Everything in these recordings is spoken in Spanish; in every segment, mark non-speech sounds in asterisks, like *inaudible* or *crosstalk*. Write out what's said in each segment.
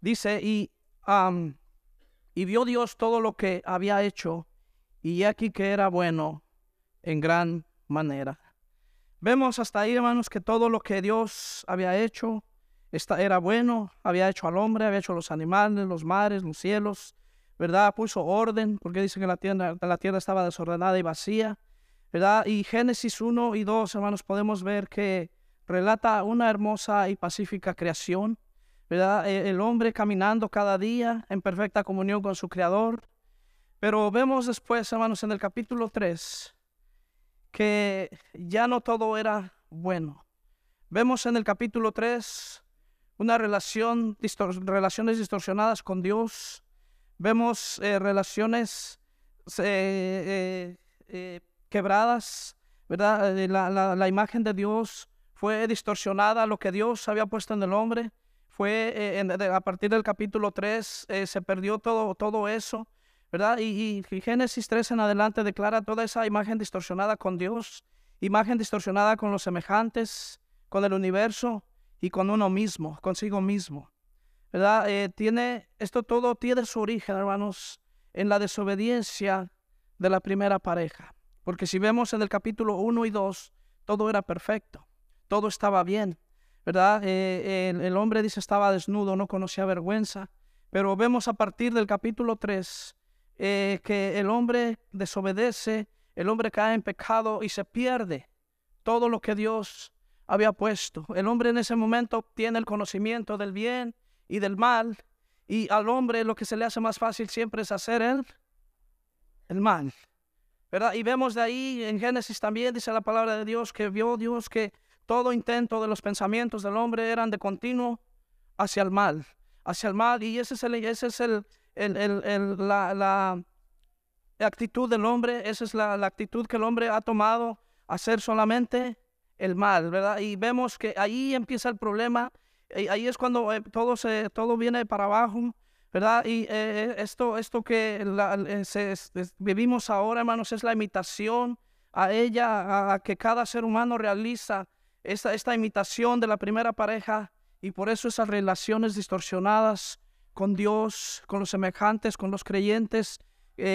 Dice, y, am, y vio Dios todo lo que había hecho, y aquí que era bueno en gran manera. Vemos hasta ahí, hermanos, que todo lo que Dios había hecho esta, era bueno, había hecho al hombre, había hecho los animales, los mares, los cielos, ¿verdad? Puso orden, porque dice que la tierra, la tierra estaba desordenada y vacía, ¿verdad? Y Génesis 1 y 2, hermanos, podemos ver que relata una hermosa y pacífica creación, E, el hombre caminando cada día en perfecta comunión con su Creador. Pero vemos después, hermanos, en el capítulo 3, que ya no todo era bueno. Vemos en el capítulo 3 una relación, relaciones distorsionadas con Dios. Vemos eh, relaciones eh, eh, quebradas, ¿verdad? La, imagen de Dios fue distorsionada, lo que Dios había puesto en el hombre. Fue a partir del capítulo 3, se perdió todo, todo eso, ¿verdad? Y, y Génesis 3 en adelante declara toda esa imagen distorsionada con Dios, imagen distorsionada con los semejantes, con el universo, y con uno mismo, consigo mismo. ¿Verdad? Eh, tiene, esto todo tiene su origen, hermanos, en la desobediencia de la primera pareja. Porque si vemos en el capítulo 1 y 2, todo era perfecto, todo estaba bien, ¿verdad? Eh, el, hombre dice estaba desnudo, no conocía vergüenza, pero vemos a partir del capítulo 3 eh, que el hombre desobedece, el hombre cae en pecado y se pierde todo lo que Dios había puesto. El hombre en ese momento tiene el conocimiento del bien y del mal, y al hombre lo que se le hace más fácil siempre es hacer el, el mal. ¿verdad? Y vemos de ahí en Génesis también, dice la palabra de Dios, que vio Dios que todo intento de los pensamientos del hombre eran de continuo hacia el mal, hacia el mal, y ese es, el, ese es el, el, la, la, actitud del hombre, esa es la, actitud que el hombre ha tomado, hacer solamente el mal, ¿verdad? Y vemos que ahí empieza el problema, y ahí es cuando eh, todo, se, todo viene para abajo, ¿verdad? Y eh, eh, esto, esto que vivimos ahora, hermanos, es la imitación a ella, a, que cada ser humano realiza esta, imitación de la primera pareja, y por eso esas relaciones distorsionadas con Dios, con los semejantes, con los creyentes,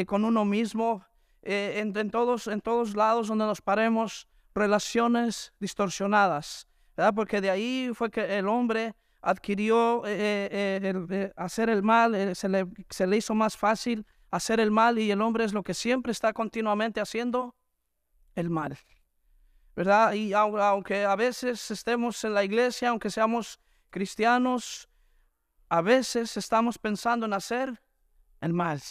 con uno mismo, en, en, todos, en todos lados donde nos paremos, relaciones distorsionadas. Porque de ahí fue que el hombre adquirió eh, eh, eh, hacer el mal, se le, se, le, hizo más fácil hacer el mal y el hombre es lo que siempre está continuamente haciendo, el mal. ¿Verdad? Y aunque a veces estemos en la iglesia, aunque seamos cristianos, a veces estamos pensando en hacer el mal.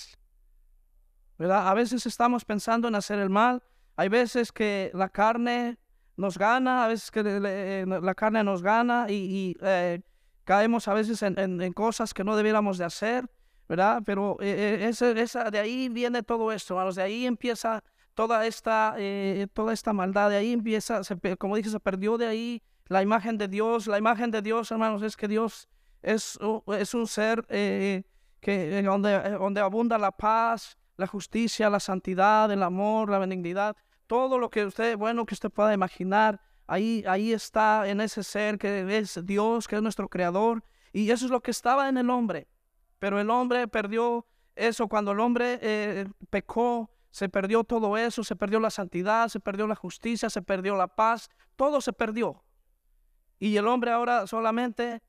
¿Verdad? A veces estamos pensando en hacer el mal hay veces que la carne nos gana, a veces que eh, la carne nos gana y, eh, caemos a veces en, cosas que no debiéramos de hacer, ¿verdad? Pero eh, esa, de ahí viene todo esto, hermanos, de ahí empieza toda esta, toda esta maldad, de ahí empieza, como dije, se perdió de ahí la imagen de Dios. La imagen de Dios, hermanos, es que Dios es, es un ser que, donde, donde abunda la paz, la justicia, la santidad, el amor, la benignidad, todo lo que usted, bueno, que usted pueda imaginar, ahí, ahí está en ese ser que es Dios, que es nuestro creador, y eso es lo que estaba en el hombre. Pero el hombre perdió eso cuando el hombre eh, pecó, se perdió todo eso, se perdió la santidad, se perdió la justicia, se perdió la paz, todo se perdió. Y el hombre ahora solamente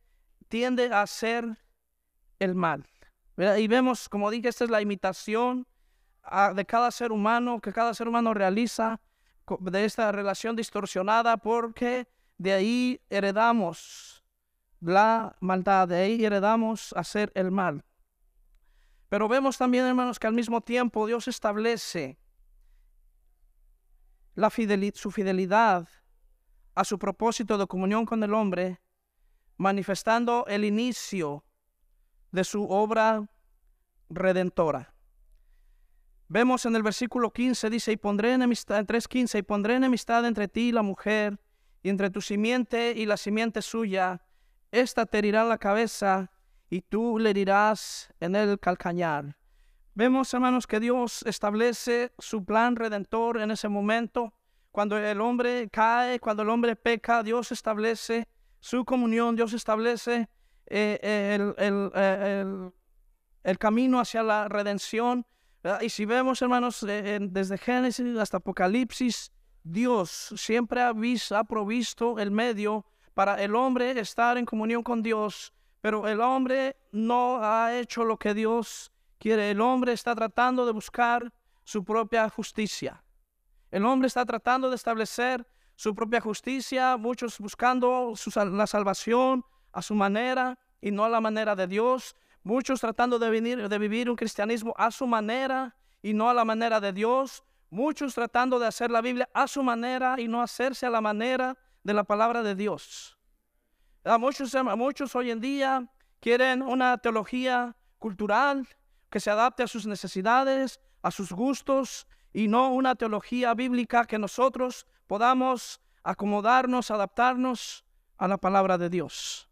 tiende a hacer el mal. Y vemos, como dije, esta es la imitación de cada ser humano, que cada ser humano realiza de esta relación distorsionada, porque de ahí heredamos la maldad, de ahí heredamos hacer el mal. Pero vemos también, hermanos, que al mismo tiempo Dios establece la su fidelidad a su propósito de comunión con el hombre, manifestando el inicio de su obra redentora. Vemos en el versículo 15, dice, y pondré enemistad, 3.15, y pondré enemistad entre ti y la mujer, y entre tu simiente y la simiente suya, esta te herirá la cabeza, y tú le herirás en el calcañar. Vemos, hermanos, que Dios establece su plan redentor en ese momento. Cuando el hombre cae, cuando el hombre peca, Dios establece su comunión, Dios establece eh, eh, el, el, camino hacia la redención. Y si vemos, hermanos, desde Génesis hasta Apocalipsis, Dios siempre ha provisto el medio para el hombre estar en comunión con Dios, pero el hombre no ha hecho lo que Dios quiere. El hombre está tratando de buscar su propia justicia. El hombre está tratando de establecer su propia justicia, muchos buscando la salvación a su manera y no a la manera de Dios, muchos tratando de, venir, de vivir un cristianismo a su manera y no a la manera de Dios, muchos tratando de hacer la Biblia a su manera y no hacerse a la manera de la palabra de Dios. Muchos, hoy en día quieren una teología cultural que se adapte a sus necesidades, a sus gustos y no una teología bíblica que nosotros podamos acomodarnos, adaptarnos a la palabra de Dios.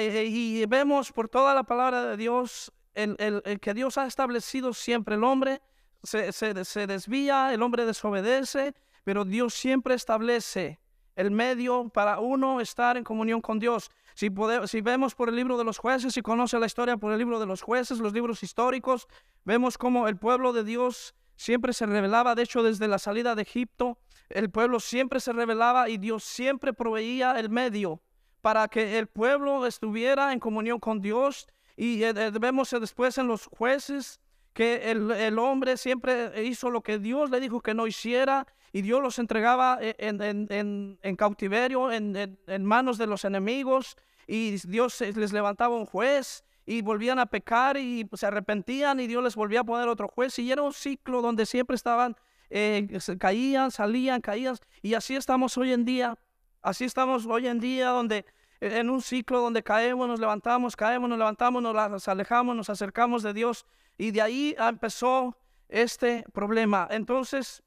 Y vemos por toda la palabra de Dios el, que Dios ha establecido siempre. El hombre se, desvía, el hombre desobedece, pero Dios siempre establece el medio para uno estar en comunión con Dios. Si, si vemos por el libro de los jueces, si conoce la historia por el libro de los jueces, los libros históricos, vemos cómo el pueblo de Dios siempre se revelaba, de hecho desde la salida de Egipto, el pueblo siempre se revelaba y Dios siempre proveía el medio para que el pueblo estuviera en comunión con Dios. Y eh, eh, vemos después en los jueces que el, hombre siempre hizo lo que Dios le dijo que no hiciera y Dios los entregaba eh, en, cautiverio, en, manos de los enemigos y Dios les levantaba un juez y volvían a pecar y se arrepentían y Dios les volvía a poner otro juez y era un ciclo donde siempre estaban, eh, caían, salían, caían y así estamos hoy en día, así estamos hoy en día donde e, en un ciclo donde caemos, nos levantamos, caemos, nos levantamos, nos alejamos, nos acercamos de Dios y de ahí empezó este problema. Entonces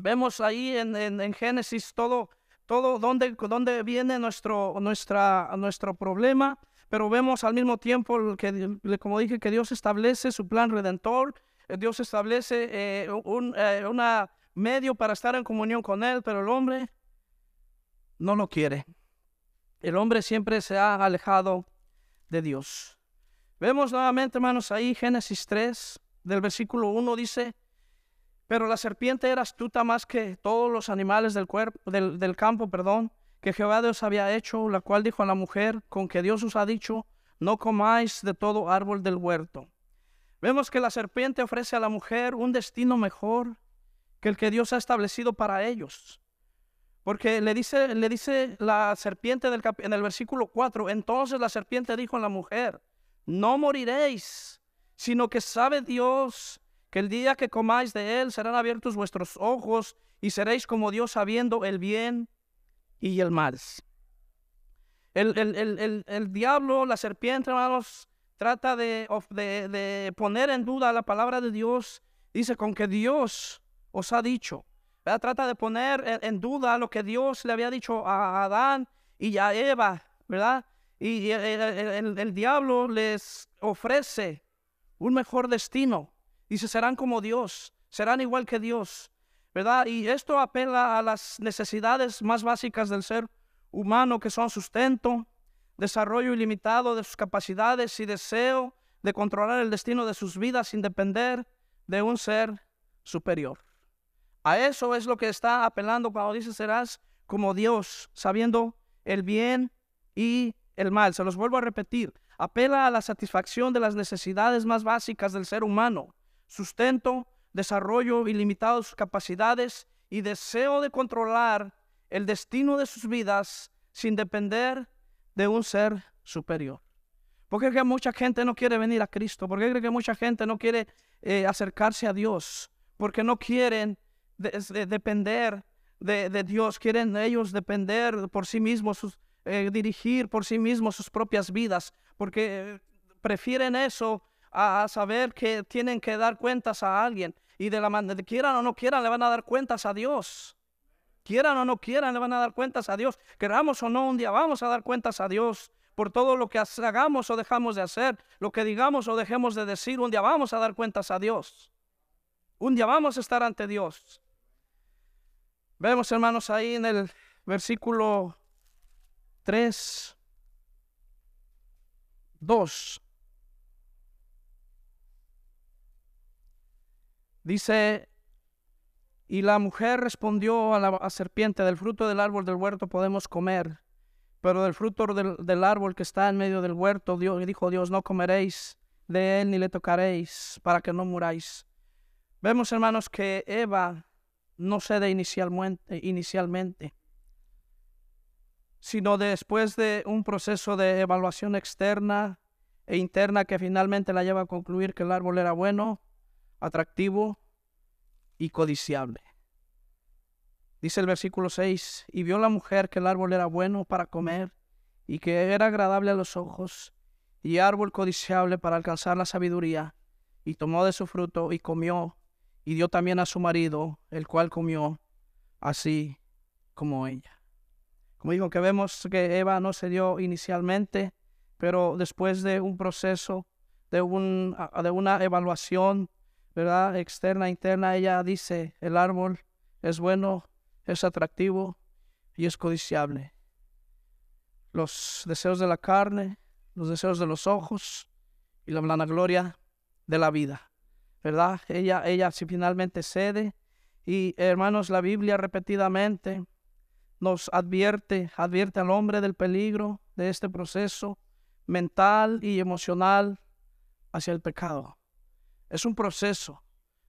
vemos ahí en, en, Génesis todo, todo donde, donde viene nuestro, nuestra, nuestro problema pero vemos al mismo tiempo que, como dije, que Dios establece su plan redentor, eh, Dios establece eh, un eh, una medio para estar en comunión con Él, pero el hombre no lo quiere. El hombre siempre se ha alejado de Dios. Vemos nuevamente, hermanos, ahí Génesis 3, del versículo 1 dice, pero la serpiente era astuta más que todos los animales del, cuerpo, del, del campo, perdón, que Jehová Dios había hecho, la cual dijo a la mujer, con que Dios os ha dicho, no comáis de todo árbol del huerto. Vemos que la serpiente ofrece a la mujer un destino mejor que el que Dios ha establecido para ellos. Porque le dice, le dice la serpiente en el versículo 4, entonces la serpiente dijo a la mujer, no moriréis, sino que sabe Dios que el día que comáis de él serán abiertos vuestros ojos y seréis como Dios sabiendo el bien y el mal. El, el, diablo, la serpiente, hermanos, trata de, de, poner en duda la palabra de Dios. Dice, con que Dios os ha dicho. Trata de poner en, duda lo que Dios le había dicho a Adán y a Eva, ¿verdad? Y el, diablo les ofrece un mejor destino. Dice, serán como Dios, serán igual que Dios. ¿verdad? Y esto apela a las necesidades más básicas del ser humano, que son sustento, desarrollo ilimitado de sus capacidades y deseo de controlar el destino de sus vidas sin depender de un ser superior. A eso es lo que está apelando cuando dice serás como Dios, sabiendo el bien y el mal. Se los vuelvo a repetir. Apela a la satisfacción de las necesidades más básicas del ser humano. Sustento, desarrollo ilimitado de sus capacidades y deseo de controlar el destino de sus vidas sin depender de un ser superior. ¿Por qué cree que mucha gente no quiere venir a Cristo? ¿Por qué cree que mucha gente no quiere eh, acercarse a Dios? Porque no quieren depender de, Dios, quieren ellos depender por sí mismos, eh, dirigir por sí mismos sus propias vidas, porque eh, prefieren eso a, saber que tienen que dar cuentas a alguien. Y de la manera, quieran o no quieran, le van a dar cuentas a Dios. Quieran o no quieran, le van a dar cuentas a Dios. Queramos o no, un día vamos a dar cuentas a Dios por todo lo que hagamos o dejamos de hacer, lo que digamos o dejemos de decir. Un día vamos a dar cuentas a Dios. Un día vamos a estar ante Dios. Vemos, hermanos, ahí en el versículo 3 2. Dice, y la mujer respondió a la serpiente, del fruto del árbol del huerto podemos comer, pero del fruto del, árbol que está en medio del huerto, dijo Dios, no comeréis de él ni le tocaréis para que no muráis. Vemos, hermanos, que Eva no cede inicialmente, inicialmente, sino después de un proceso de evaluación externa e interna que finalmente la lleva a concluir que el árbol era bueno, atractivo y codiciable. Dice el versículo 6, y vio la mujer que el árbol era bueno para comer y que era agradable a los ojos y árbol codiciable para alcanzar la sabiduría, y tomó de su fruto y comió, y dio también a su marido, el cual comió, así como ella. Como digo, que vemos que Eva no se dio inicialmente, pero después de un proceso, de, un, de una evaluación, ¿verdad? Externa, interna, ella dice, el árbol es bueno, es atractivo y es codiciable. Los deseos de la carne, los deseos de los ojos y la gloria de la vida. ¿Verdad? Ella, ella si finalmente cede. Y hermanos, la Biblia repetidamente nos advierte, advierte al hombre del peligro de este proceso mental y emocional hacia el pecado. Es un proceso,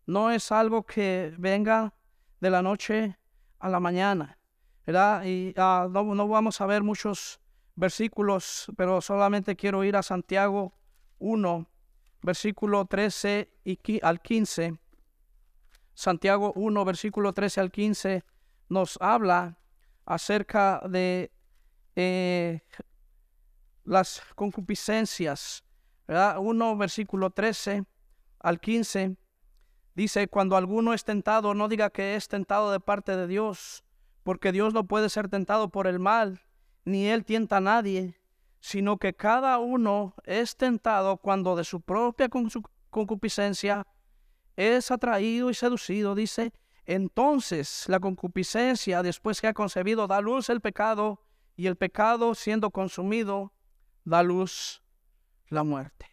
no es algo que venga de la noche a la mañana, ¿verdad? Y ah, no, no, vamos a ver muchos versículos, pero solamente quiero ir a Santiago 1, versículo 13 y al 15. Santiago 1, versículo 13 al 15 nos habla acerca de eh, las concupiscencias. ¿verdad? 1, versículo 13 al 15 dice, cuando alguno es tentado, no diga que es tentado de parte de Dios, porque Dios no puede ser tentado por el mal ni él tienta a nadie, sino que cada uno es tentado cuando de su propia concupiscencia es atraído y seducido, dice, entonces la concupiscencia, después que ha concebido, da luz el pecado, y el pecado siendo consumido, da luz la muerte.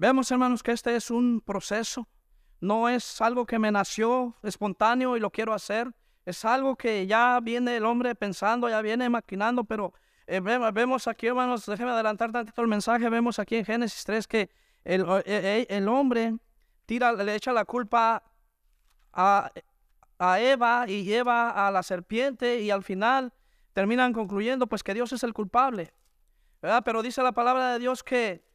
Vemos, hermanos, que este es un proceso, no es algo que me nació espontáneo y lo quiero hacer, es algo que ya viene el hombre pensando, ya viene maquinando, pero eh, vemos aquí, hermanos, déjeme adelantar tantito el mensaje, vemos aquí en Génesis 3 que el, eh, eh, el, hombre tira, le echa la culpa a, a Eva y Eva a la serpiente y al final terminan concluyendo pues que Dios es el culpable, ¿verdad? Pero dice la palabra de Dios que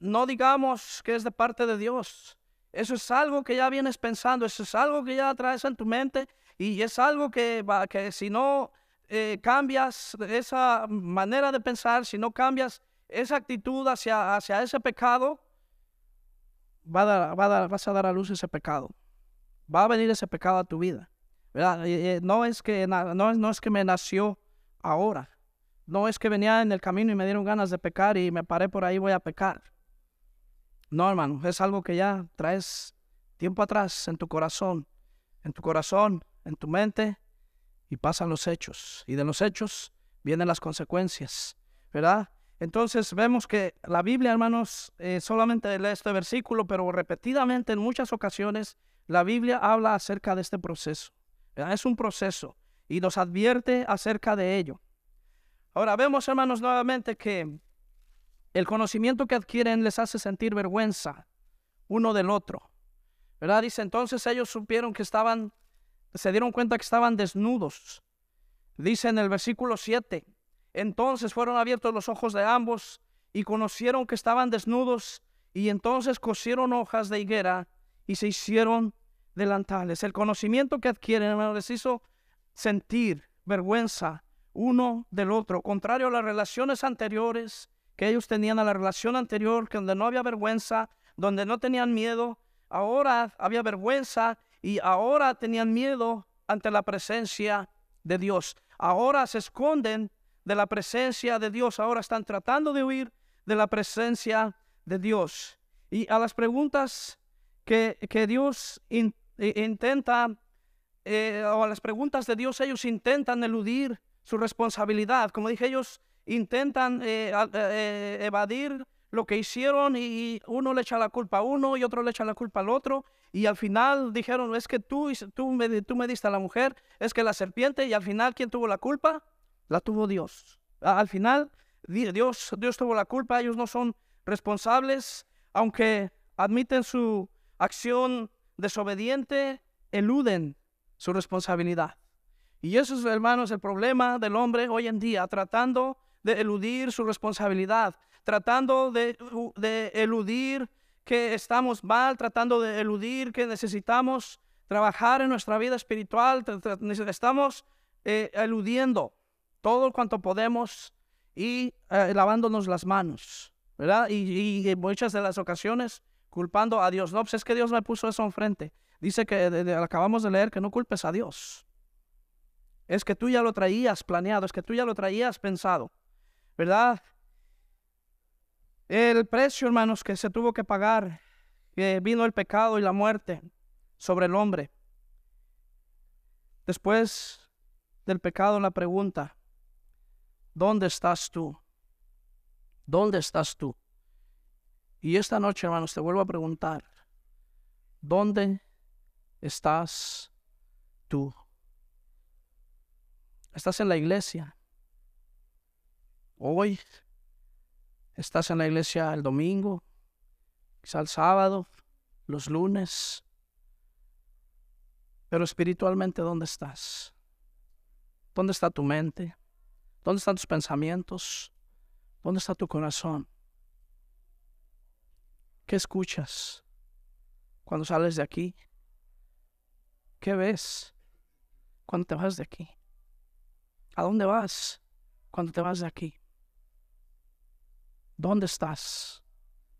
no digamos que es de parte de Dios. Eso es algo que ya vienes pensando, eso es algo que ya traes en tu mente y es algo que, que si no eh, cambias esa manera de pensar, si no cambias esa actitud hacia, hacia ese pecado, va a va vas a dar a luz ese pecado. Va a venir ese pecado a tu vida. No, es que, no, no es que me nació ahora. No es que venía en el camino y me dieron ganas de pecar y me paré por ahí voy a pecar. No, hermano, es algo que ya traes tiempo atrás en tu corazón. En tu corazón en tu mente y pasan los hechos. Y de los hechos vienen las consecuencias, ¿verdad? Entonces vemos que la Biblia, hermanos, eh, solamente lee este versículo, pero repetidamente en muchas ocasiones la Biblia habla acerca de este proceso. Es un proceso y nos advierte acerca de ello. Ahora vemos, hermanos, nuevamente que el conocimiento que adquieren les hace sentir vergüenza uno del otro. ¿Verdad? Dice, entonces ellos supieron que estaban se dieron cuenta que estaban desnudos. Dice en el versículo 7, entonces fueron abiertos los ojos de ambos y conocieron que estaban desnudos y entonces cosieron hojas de higuera y se hicieron delantales. El conocimiento que adquieren les hizo sentir vergüenza uno del otro, contrario a las relaciones anteriores que ellos tenían a la relación anterior, donde no había vergüenza, donde no tenían miedo, ahora había vergüenza y ahora tenían miedo ante la presencia de Dios. Ahora se esconden de la presencia de Dios. Ahora están tratando de huir de la presencia de Dios. Y a las preguntas que, Dios intenta, eh, o a las preguntas de Dios, ellos intentan eludir su responsabilidad. Como dije, ellos intentan eh, eh, evadir lo que hicieron y uno le echa la culpa a uno y otro le echa la culpa al otro. Y al final dijeron, es que tú, tú, me, tú me diste a la mujer, es que la serpiente, y al final, ¿quién tuvo la culpa? La tuvo Dios. Al final, Dios, Dios tuvo la culpa, ellos no son responsables, aunque admiten su acción desobediente, eluden su responsabilidad. Y eso es, hermanos, el problema del hombre hoy en día, tratando de eludir su responsabilidad, tratando de, eludir que estamos mal, tratando de eludir que necesitamos trabajar en nuestra vida espiritual, estamos eh, eludiendo todo cuanto podemos y eh, lavándonos las manos, ¿verdad? Y, muchas de las ocasiones culpando a Dios. No, pues es que Dios me puso eso enfrente. Dice que acabamos de leer que no culpes a Dios. Es que tú ya lo traías planeado, es que tú ya lo traías pensado, ¿verdad? El precio, hermanos, que se tuvo que pagar, que vino el pecado y la muerte sobre el hombre. Después del pecado, la pregunta, ¿dónde estás tú? ¿Dónde estás tú? Y esta noche, hermanos, te vuelvo a preguntar, ¿dónde estás tú? Estás en la iglesia. Hoy estás en la iglesia el domingo, quizá el sábado, los lunes. Pero espiritualmente, ¿dónde estás? ¿Dónde está tu mente? ¿Dónde están tus pensamientos? ¿Dónde está tu corazón? ¿Qué escuchas cuando sales de aquí? ¿Qué ves cuando te vas de aquí? ¿A dónde vas cuando te vas de aquí? ¿Dónde estás?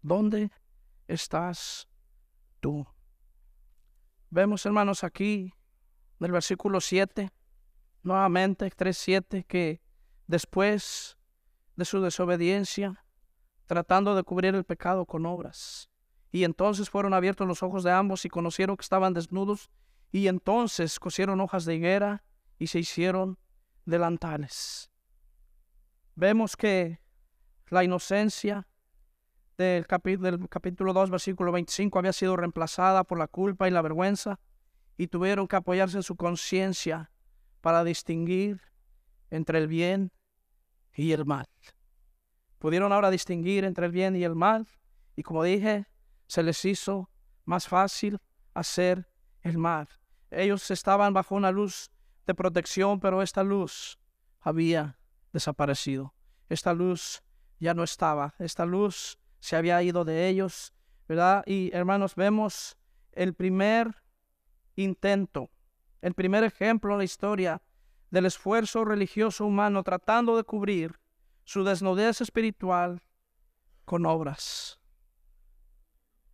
¿Dónde estás tú? Vemos, hermanos, aquí en el versículo 7, nuevamente 3.7, que después de su desobediencia, tratando de cubrir el pecado con obras. Y entonces fueron abiertos los ojos de ambos y conocieron que estaban desnudos, y entonces cosieron hojas de higuera y se hicieron delantales. Vemos que la inocencia del, del capítulo 2, versículo 25, había sido reemplazada por la culpa y la vergüenza, y tuvieron que apoyarse en su conciencia para distinguir entre el bien y el mal. Pudieron ahora distinguir entre el bien y el mal, y como dije, se les hizo más fácil hacer el mal. Ellos estaban bajo una luz de protección, pero esta luz había desaparecido. Esta luz ya no estaba. Esta luz se había ido de ellos, ¿verdad? Y hermanos, vemos el primer intento, el primer ejemplo en la historia del esfuerzo religioso humano tratando de cubrir su desnudez espiritual con obras.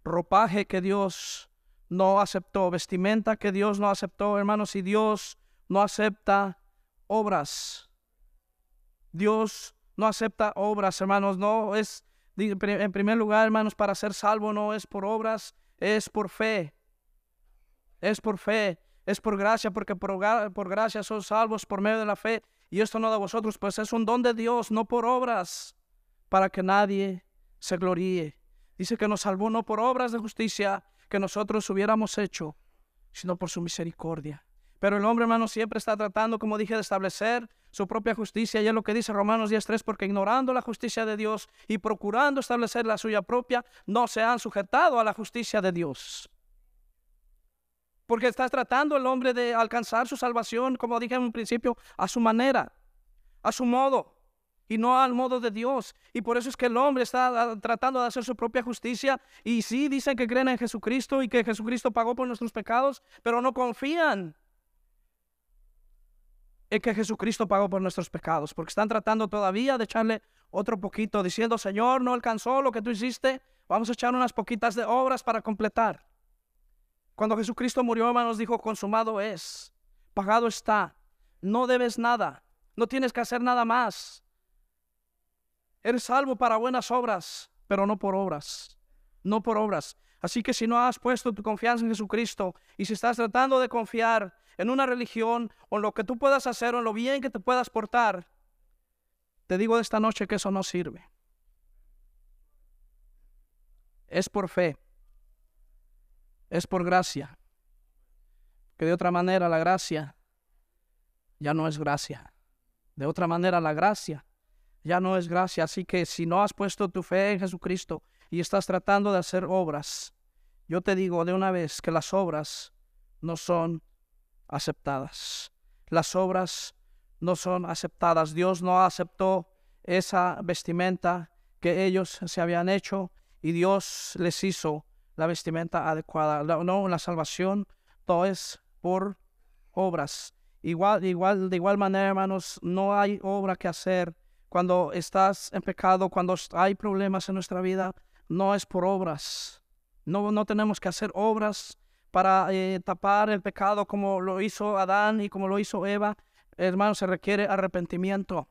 Ropaje que Dios no aceptó, vestimenta que Dios no aceptó, hermanos, y Dios no acepta obras. Dios no acepta obras, hermanos, no es, en primer lugar, hermanos, para ser salvo no es por obras, es por fe. Es por fe, es por gracia, porque por, por gracia son salvos por medio de la fe. Y esto no de vosotros, pues es un don de Dios, no por obras, para que nadie se gloríe. Dice que nos salvó no por obras de justicia que nosotros hubiéramos hecho, sino por su misericordia. Pero el hombre, hermano, siempre está tratando, como dije, de establecer su propia justicia. Y es lo que dice Romanos 10.3, porque ignorando la justicia de Dios y procurando establecer la suya propia, no se han sujetado a la justicia de Dios. Porque está tratando el hombre de alcanzar su salvación, como dije en un principio, a su manera, a su modo, y no al modo de Dios. Y por eso es que el hombre está tratando de hacer su propia justicia. Y sí dicen que creen en Jesucristo y que Jesucristo pagó por nuestros pecados, pero no confían es que Jesucristo pagó por nuestros pecados, porque están tratando todavía de echarle otro poquito, diciendo, Señor, no alcanzó lo que tú hiciste, vamos a echar unas poquitas de obras para completar. Cuando Jesucristo murió, hermanos, dijo, consumado es, pagado está, no debes nada, no tienes que hacer nada más. Eres salvo para buenas obras, pero no por obras, no por obras. Así que si no has puesto tu confianza en Jesucristo y si estás tratando de confiar en una religión o en lo que tú puedas hacer o en lo bien que te puedas portar, te digo de esta noche que eso no sirve. es por fe, es por gracia. Que de otra manera la gracia ya no es gracia. De otra manera la gracia ya no es gracia. Así que si no has puesto tu fe en Jesucristo y estás tratando de hacer obras, yo te digo de una vez que las obras no son aceptadas. Las obras no son aceptadas. Dios no aceptó esa vestimenta que ellos se habían hecho y Dios les hizo la vestimenta adecuada. No, la salvación todo es por obras. Igual, igual, de igual manera, hermanos, no hay obra que hacer cuando estás en pecado, cuando hay problemas en nuestra vida, no es por obras. No, no tenemos que hacer obras para eh, tapar el pecado como lo hizo Adán y como lo hizo Eva. Hermanos, se requiere arrepentimiento.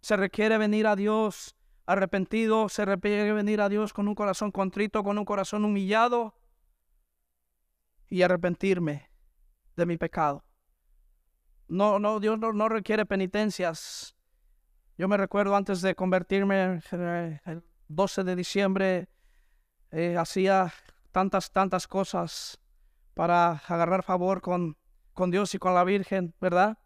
Se requiere venir a Dios arrepentido, se requiere venir a Dios con un corazón contrito, con un corazón humillado y arrepentirme de mi pecado. No, no, Dios no, requiere penitencias. Yo me recuerdo antes de convertirme el 12 de diciembre, eh, hacía tantas, tantas cosas para agarrar favor con, con Dios y con la Virgen, ¿verdad?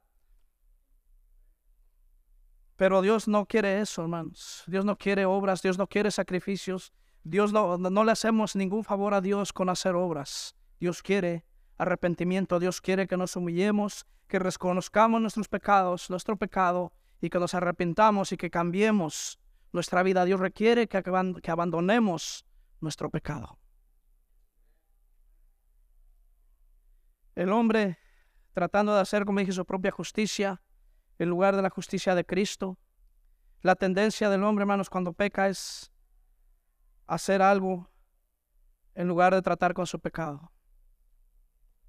Pero Dios no quiere eso, hermanos. Dios no quiere obras, Dios no quiere sacrificios. Dios no, no le hacemos ningún favor a Dios con hacer obras. Dios quiere arrepentimiento, Dios quiere que nos humillemos, que reconozcamos nuestros pecados, nuestro pecado, y que nos arrepentamos y que cambiemos nuestra vida. Dios requiere que, que abandonemos nuestro pecado. El hombre, tratando de hacer, como dije, su propia justicia, en lugar de la justicia de Cristo. La tendencia del hombre, hermanos, cuando peca es hacer algo en lugar de tratar con su pecado.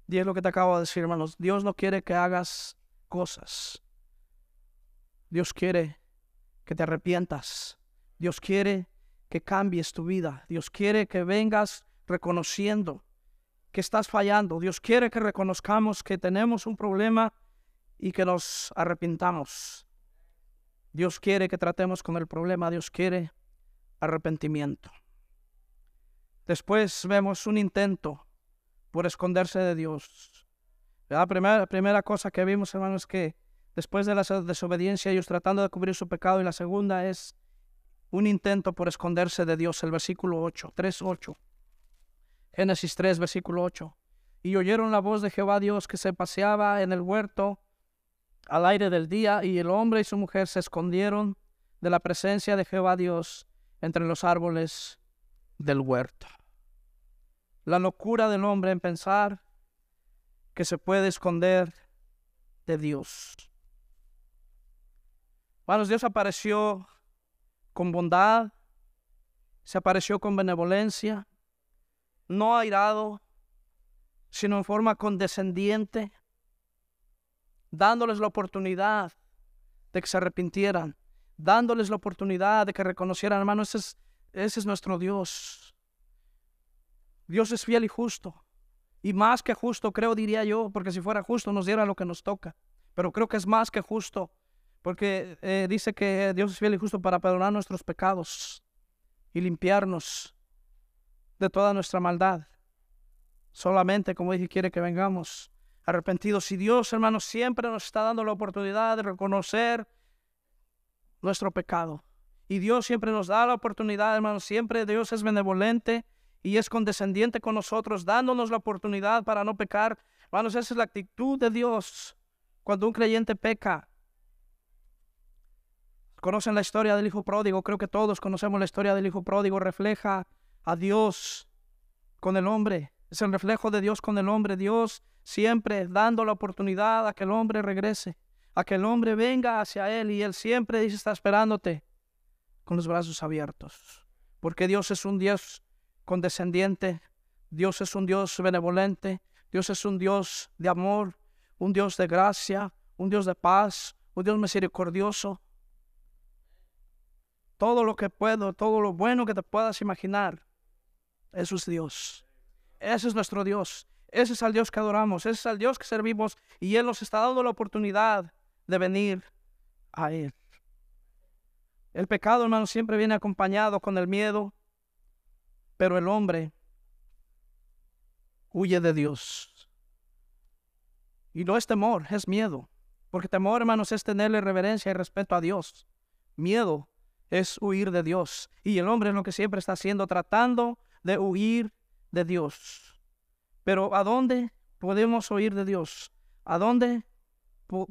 Y es lo que te acabo de decir, hermanos. Dios no quiere que hagas cosas. Dios quiere que te arrepientas. Dios quiere que cambies tu vida. Dios quiere que vengas reconociendo que estás fallando. Dios quiere que reconozcamos que tenemos un problema y que nos arrepintamos. Dios quiere que tratemos con el problema, Dios quiere arrepentimiento. Después vemos un intento por esconderse de Dios. La primera, primera cosa que vimos, hermanos, es que después de la desobediencia, ellos tratando de cubrir su pecado, y la segunda es un intento por esconderse de Dios, el versículo 8, 3, 8. Génesis 3, versículo 8. Y oyeron la voz de Jehová Dios que se paseaba en el huerto al aire del día, y el hombre y su mujer se escondieron de la presencia de Jehová Dios entre los árboles del huerto. La locura del hombre en pensar que se puede esconder de Dios. Hermanos, Dios apareció con bondad, se apareció con benevolencia, no airado, sino en forma condescendiente, dándoles la oportunidad de que se arrepintieran, dándoles la oportunidad de que reconocieran, hermano, ese es, es nuestro Dios. Dios es fiel y justo. Y más que justo, creo, diría yo, porque si fuera justo nos diera lo que nos toca. Pero creo que es más que justo, porque eh, dice que Dios es fiel y justo para perdonar nuestros pecados y limpiarnos de toda nuestra maldad. Solamente, como dije, quiere que vengamos arrepentidos. Y Dios, hermanos, siempre nos está dando la oportunidad de reconocer nuestro pecado. Y Dios siempre nos da la oportunidad, hermanos, siempre Dios es benevolente y es condescendiente con nosotros, dándonos la oportunidad para no pecar. Hermanos, esa es la actitud de Dios cuando un creyente peca. Conocen la historia del Hijo Pródigo, creo que todos conocemos la historia del Hijo Pródigo, refleja a Dios con el hombre, es el reflejo de Dios con el hombre. Dios siempre dando la oportunidad a que el hombre regrese, a que el hombre venga hacia Él y Él siempre dice está esperándote con los brazos abiertos. Porque Dios es un Dios condescendiente, Dios es un Dios benevolente, Dios es un Dios de amor, un Dios de gracia, un Dios de paz, un Dios misericordioso. Todo lo que puedo, todo lo bueno que te puedas imaginar, eso es Dios. Ese es nuestro Dios. Ese es el Dios que adoramos, ese es el Dios que servimos y Él nos está dando la oportunidad de venir a Él. El pecado, hermano, siempre viene acompañado con el miedo, Pero el hombre huye de Dios. Y no es temor, es miedo. Porque temor, hermanos, es tenerle reverencia y respeto a Dios. Miedo es huir de Dios. Y el hombre es lo que siempre está haciendo, tratando de huir de Dios. Pero ¿a dónde podemos huir de Dios? ¿A dónde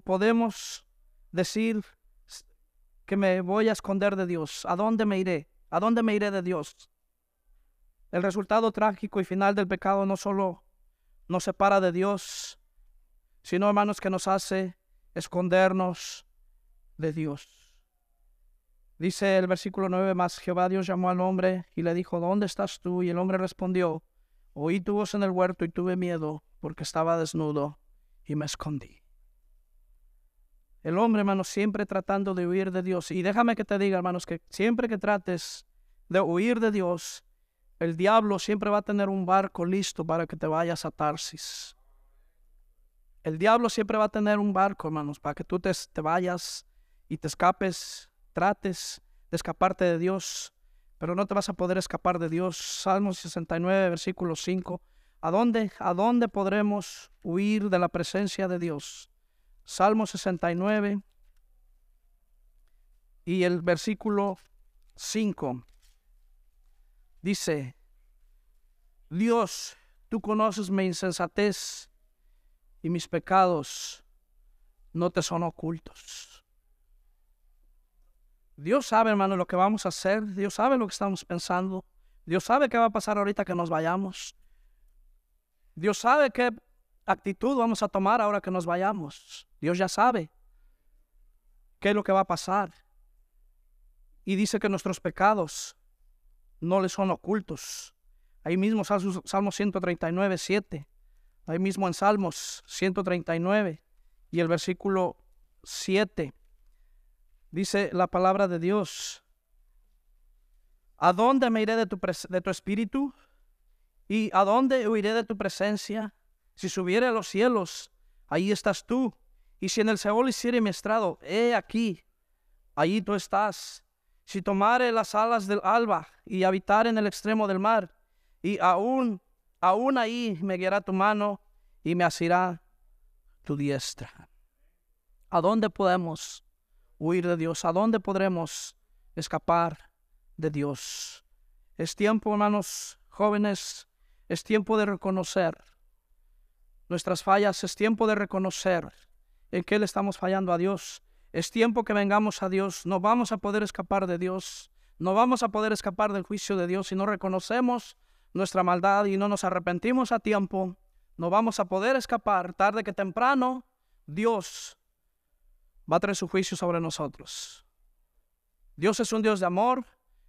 podemos decir que me voy a esconder de Dios? ¿A dónde me iré? ¿A dónde me iré de Dios? El resultado trágico y final del pecado no solo nos separa de Dios, sino, hermanos, que nos hace escondernos de Dios. Dice el versículo 9 más, Jehová Dios llamó al hombre y le dijo, ¿dónde estás tú? Y el hombre respondió, oí tu voz en el huerto y tuve miedo porque estaba desnudo y me escondí. El hombre, hermanos, siempre tratando de huir de Dios. Y déjame que te diga, hermanos, que siempre que trates de huir de Dios, el diablo siempre va a tener un barco listo para que te vayas a Tarsis. El diablo siempre va a tener un barco, hermanos, para que tú te vayas y te escapes, trates de escaparte de Dios, pero no te vas a poder escapar de Dios. Salmo 69, versículo 5. ¿A dónde, ¿A dónde podremos huir de la presencia de Dios? Salmo 69 y el versículo 5. Dice, Dios, tú conoces mi insensatez y mis pecados no te son ocultos. Dios sabe, hermano, lo que vamos a hacer. Dios sabe lo que estamos pensando. Dios sabe qué va a pasar ahorita que nos vayamos. Dios sabe qué actitud vamos a tomar ahora que nos vayamos. Dios ya sabe qué es lo que va a pasar. Y dice que nuestros pecados no le son ocultos. Ahí mismo Salmo 139, 7. Ahí mismo en Salmos 139 y el versículo 7. Dice la palabra de Dios. ¿A dónde me iré de tu, de tu espíritu? ¿Y a dónde huiré de tu presencia? Si subiere a los cielos, ahí estás tú. Y si en el Seol hiciere mi estrado, he aquí, allí tú estás si tomare las alas del alba y habitar en el extremo del mar, y aún, aún ahí me guiará tu mano y me asirá tu diestra. ¿A dónde podemos huir de Dios? ¿A dónde podremos escapar de Dios? Es tiempo, hermanos jóvenes, es tiempo de reconocer nuestras fallas, es tiempo de reconocer en qué le estamos fallando a Dios es tiempo que vengamos a Dios. No vamos a poder escapar de Dios. No vamos a poder escapar del juicio de Dios si no reconocemos nuestra maldad y no nos arrepentimos a tiempo. No vamos a poder escapar. Tarde que temprano, Dios va a traer su juicio sobre nosotros. Dios es un Dios de amor,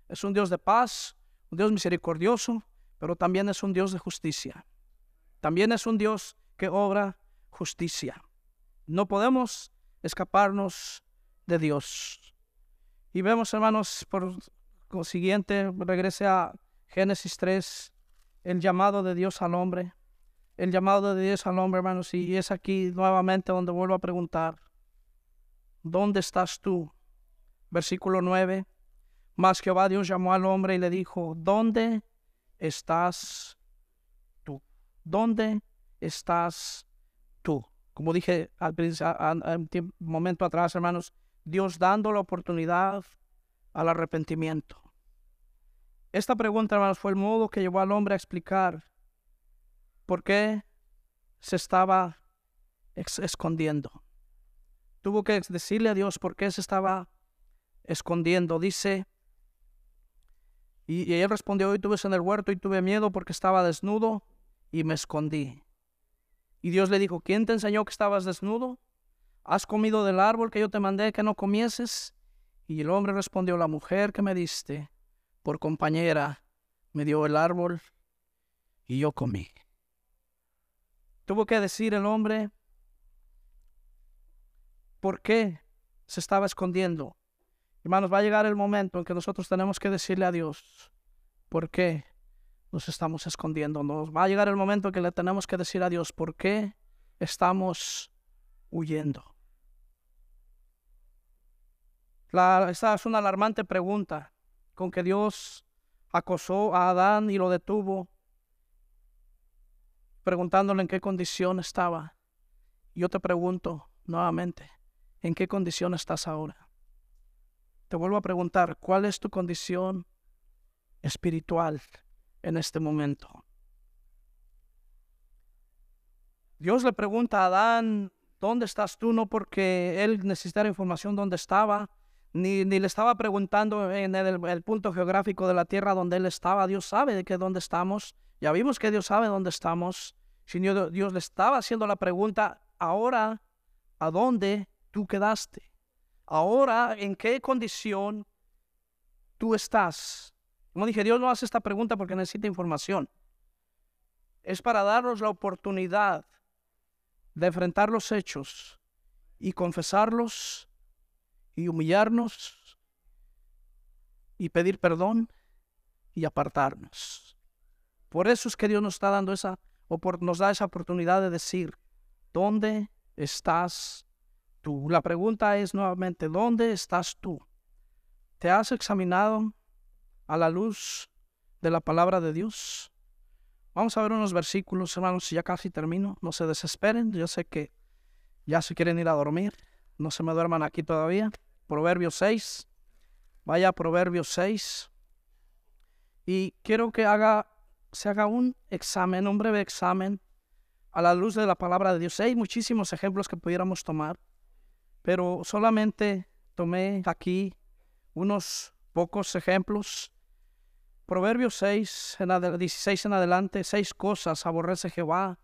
es un Dios de paz, un Dios misericordioso, pero también es un Dios de justicia. También es un Dios que obra justicia. No podemos escaparnos de Dios. Y vemos, hermanos, por consiguiente, regrese a Génesis 3, el llamado de Dios al hombre. El llamado de Dios al hombre, hermanos, y es aquí nuevamente donde vuelvo a preguntar, ¿dónde estás tú? Versículo 9. Mas Jehová Dios llamó al hombre y le dijo, ¿dónde estás tú? ¿Dónde estás tú? Como dije al, un momento atrás, hermanos, Dios dando la oportunidad al arrepentimiento. Esta pregunta, hermanos, fue el modo que llevó al hombre a explicar por qué se estaba escondiendo. Tuvo que decirle a Dios por qué se estaba escondiendo. Dice, y, y él respondió, hoy tuve en el huerto y tuve miedo porque estaba desnudo y me escondí. Y Dios le dijo, ¿quién te enseñó que estabas desnudo? ¿Has comido del árbol que yo te mandé que no comieses? Y el hombre respondió, la mujer que me diste por compañera me dio el árbol y yo comí. Tuvo que decir el hombre por qué se estaba escondiendo. Hermanos, va a llegar el momento en que nosotros tenemos que decirle a Dios por qué nos estamos escondiendo. Nos va a llegar el momento que le tenemos que decir a Dios por qué estamos huyendo. esta es una alarmante pregunta con que Dios acosó a Adán y lo detuvo, preguntándole en qué condición estaba. Yo te pregunto nuevamente, ¿en qué condición estás ahora? Te vuelvo a preguntar, ¿cuál es tu condición espiritual en este momento? Dios le pregunta a Adán, ¿dónde estás tú? No porque él necesitara información dónde estaba, ni, ni le estaba preguntando en el, punto geográfico de la tierra donde él estaba. Dios sabe de qué dónde estamos. Ya vimos que Dios sabe dónde estamos. Señor, Dios le estaba haciendo la pregunta, ahora, ¿a dónde tú quedaste? Ahora, ¿en qué condición tú estás? Como dije, Dios no hace esta pregunta porque necesita información. Es para darnos la oportunidad de enfrentar los hechos y confesarlos y humillarnos y pedir perdón y apartarnos. Por eso es que Dios nos está dando esa nos da esa oportunidad de decir, ¿dónde estás La pregunta es nuevamente, ¿dónde estás tú? ¿Te has examinado a la luz de la palabra de Dios? Vamos a ver unos versículos, hermanos, ya casi termino. No se desesperen, yo sé que ya se quieren ir a dormir. No se me duerman aquí todavía. Proverbios 6. Vaya a Proverbios 6. Y quiero que haga, se haga un examen, un breve examen a la luz de la palabra de Dios. Hay muchísimos ejemplos que pudiéramos tomar, pero solamente tomé aquí unos pocos ejemplos Proverbios 6, en 16 en adelante, seis cosas aborrece Jehová,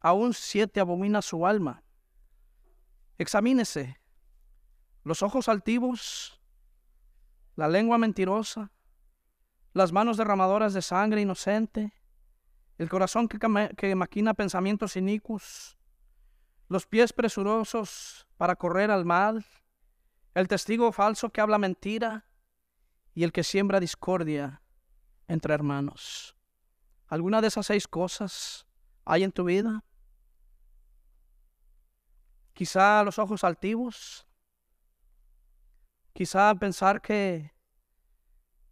aún siete abomina su alma. Examínese los ojos altivos, la lengua mentirosa, las manos derramadoras de sangre inocente, el corazón que, que maquina pensamientos inicuos, los pies presurosos para correr al mal, el testigo falso que habla mentira y el que siembra discordia entre hermanos. ¿Alguna de esas seis cosas hay en tu vida? Quizá los ojos altivos. Quizá pensar que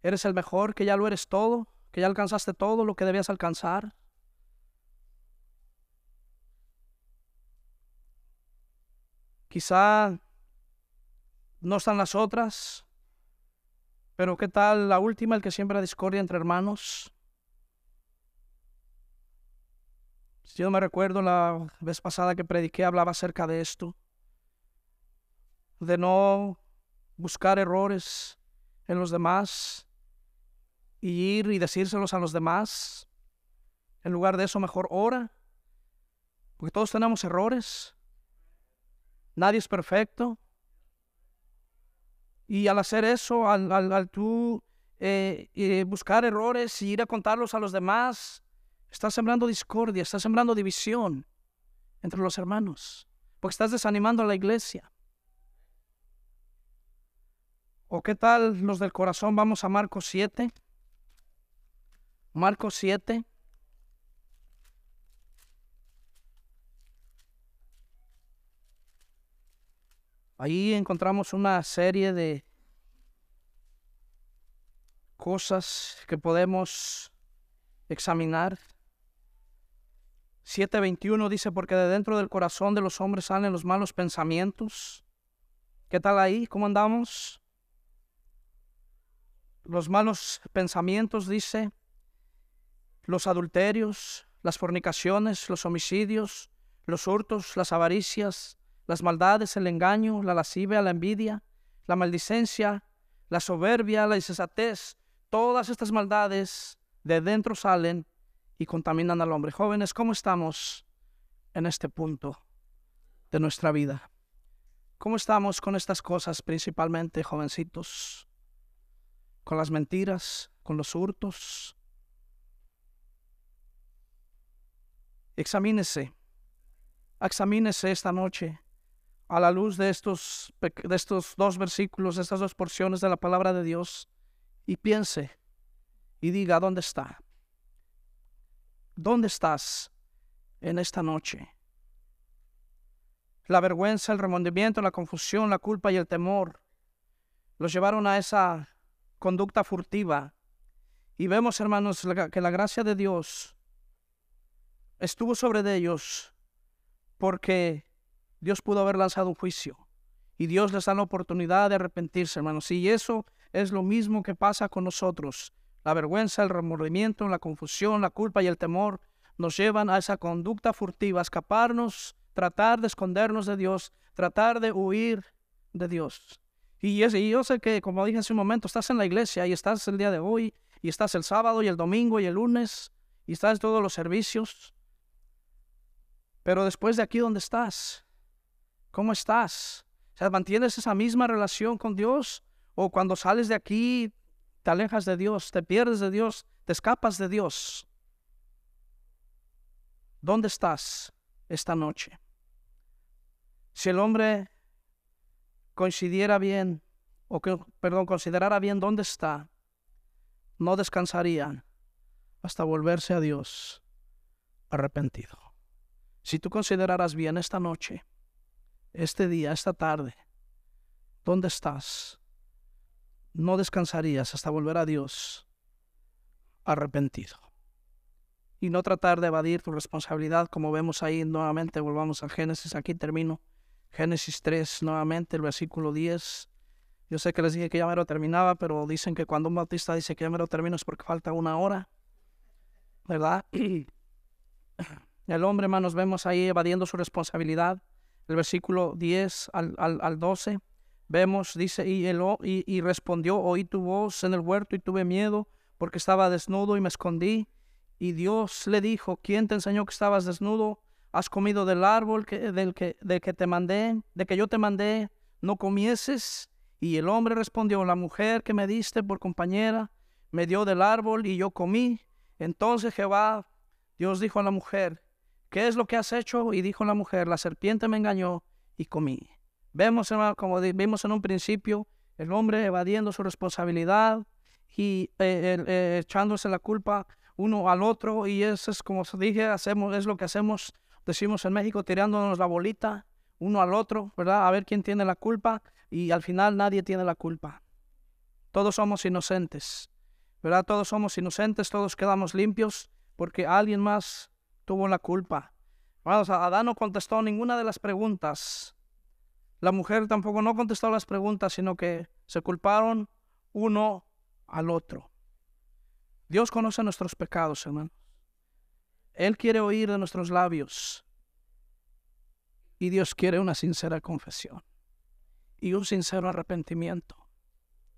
eres el mejor, que ya lo eres todo, que ya alcanzaste todo lo que debías alcanzar. Quizá no están las otras, pero ¿qué tal la última, el que siembra discordia entre hermanos? Si yo me recuerdo la vez pasada que prediqué, hablaba acerca de esto, de no buscar errores en los demás y ir y decírselos a los demás. En lugar de eso, mejor ora, porque todos tenemos errores. Nadie es perfecto. Y al hacer eso, al, tú eh, buscar errores y ir a contarlos a los demás, estás sembrando discordia, estás sembrando división entre los hermanos, porque estás desanimando a la iglesia. ¿O qué tal los del corazón? Vamos a Marcos 7. Marcos 7. Ahí encontramos una serie de cosas que podemos examinar. 7.21 dice, porque de dentro del corazón de los hombres salen los malos pensamientos. ¿Qué tal ahí? ¿Cómo andamos? Los malos pensamientos, dice, los adulterios, las fornicaciones, los homicidios, los hurtos, las avaricias, las maldades, el engaño, la lascivia, la envidia, la maldicencia, la soberbia, la insensatez, todas estas maldades de dentro salen y contaminan al hombre. Jóvenes, ¿cómo estamos en este punto de nuestra vida? ¿Cómo estamos con estas cosas principalmente, jovencitos? Con las mentiras, con los hurtos. Examínese, examínese esta noche a la luz de estos, de estos dos versículos, de estas dos porciones de la palabra de Dios, y piense y diga, ¿dónde está? ¿Dónde estás en esta noche? La vergüenza, el remordimiento, la confusión, la culpa y el temor los llevaron a esa conducta furtiva Y vemos, hermanos, que la gracia de Dios estuvo sobre ellos porque Dios pudo haber lanzado un juicio. Y Dios les da la oportunidad de arrepentirse, hermanos. Y eso es lo mismo que pasa con nosotros. La vergüenza, el remordimiento, la confusión, la culpa y el temor nos llevan a esa conducta furtiva, escaparnos, tratar de escondernos de Dios, tratar de huir de Dios. Y, yo sé que, como dije hace un momento, estás en la iglesia y estás el día de hoy, y estás el sábado y el domingo y el lunes, y estás en todos los servicios. Pero después de aquí, ¿dónde estás? ¿Cómo estás? ¿mantienes esa misma relación con Dios? ¿O cuando sales de aquí, te alejas de Dios, te pierdes de Dios, te escapas de Dios? ¿Dónde estás esta noche? Si el hombre coincidiera bien, o que, perdón, considerara bien dónde está, no descansaría hasta volverse a Dios arrepentido. Si tú consideraras bien esta noche, este día, esta tarde, ¿dónde estás? No descansarías hasta volver a Dios arrepentido. Y no tratar de evadir tu responsabilidad, como vemos ahí nuevamente, volvamos a Génesis, aquí termino. Génesis 3, nuevamente, el versículo 10. Yo sé que les dije que ya me lo terminaba, pero dicen que cuando un bautista dice que ya me lo termino es porque falta una hora. ¿Verdad? *clears throat* El hombre, hermanos, vemos ahí evadiendo su responsabilidad. El versículo 10 al, al, 12. Vemos, dice, y, él, y, y respondió, oí tu voz en el huerto y tuve miedo porque estaba desnudo y me escondí. Y Dios le dijo, ¿quién te enseñó que estabas desnudo? has comido del árbol que, del, que, que te mandé, de que yo te mandé, no comieses. Y el hombre respondió, la mujer que me diste por compañera me dio del árbol y yo comí. Entonces Jehová, Dios dijo a la mujer, ¿qué es lo que has hecho? Y dijo la mujer, la serpiente me engañó y comí. Vemos, como vimos en un principio, el hombre evadiendo su responsabilidad y eh, eh, echándose la culpa uno al otro. Y eso es como dije, hacemos, es lo que hacemos decimos en México, tirándonos la bolita uno al otro, ¿verdad? A ver quién tiene la culpa y al final nadie tiene la culpa. Todos somos inocentes, ¿verdad? Todos somos inocentes, todos quedamos limpios porque alguien más tuvo la culpa. Adán no contestó ninguna de las preguntas. La mujer tampoco no contestó las preguntas, sino que se culparon uno al otro. Dios conoce nuestros pecados, hermano. Él quiere oír de nuestros labios. Y Dios quiere una sincera confesión y un sincero arrepentimiento.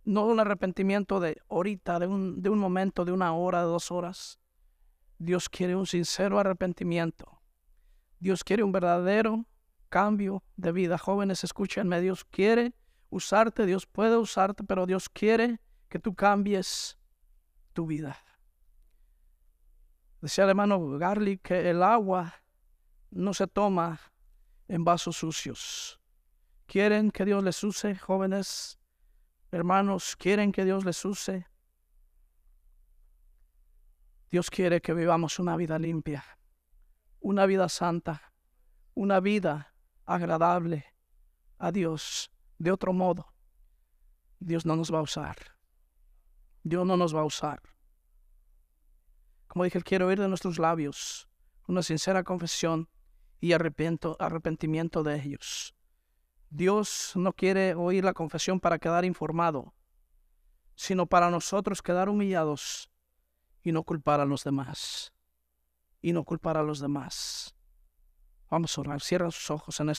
No un arrepentimiento de ahorita, de un, de un momento, de una hora, de dos horas. Dios quiere un sincero arrepentimiento. Dios quiere un verdadero cambio de vida. Jóvenes, escúchenme, Dios quiere usarte, Dios puede usarte, pero Dios quiere que tú cambies tu vida. Decía el hermano Garlic que el agua no se toma en vasos sucios. ¿Quieren que Dios les use, jóvenes? Hermanos, ¿quieren que Dios les use? Dios quiere que vivamos una vida limpia, una vida santa, una vida agradable a Dios. De otro modo, Dios no nos va a usar. Dios no nos va a usar. Como dije, quiero oír de nuestros labios una sincera confesión y arrepentimiento de ellos. Dios no quiere oír la confesión para quedar informado, sino para nosotros quedar humillados y no culpar a los demás. Y no culpar a los demás. Vamos a orar. Cierra sus ojos en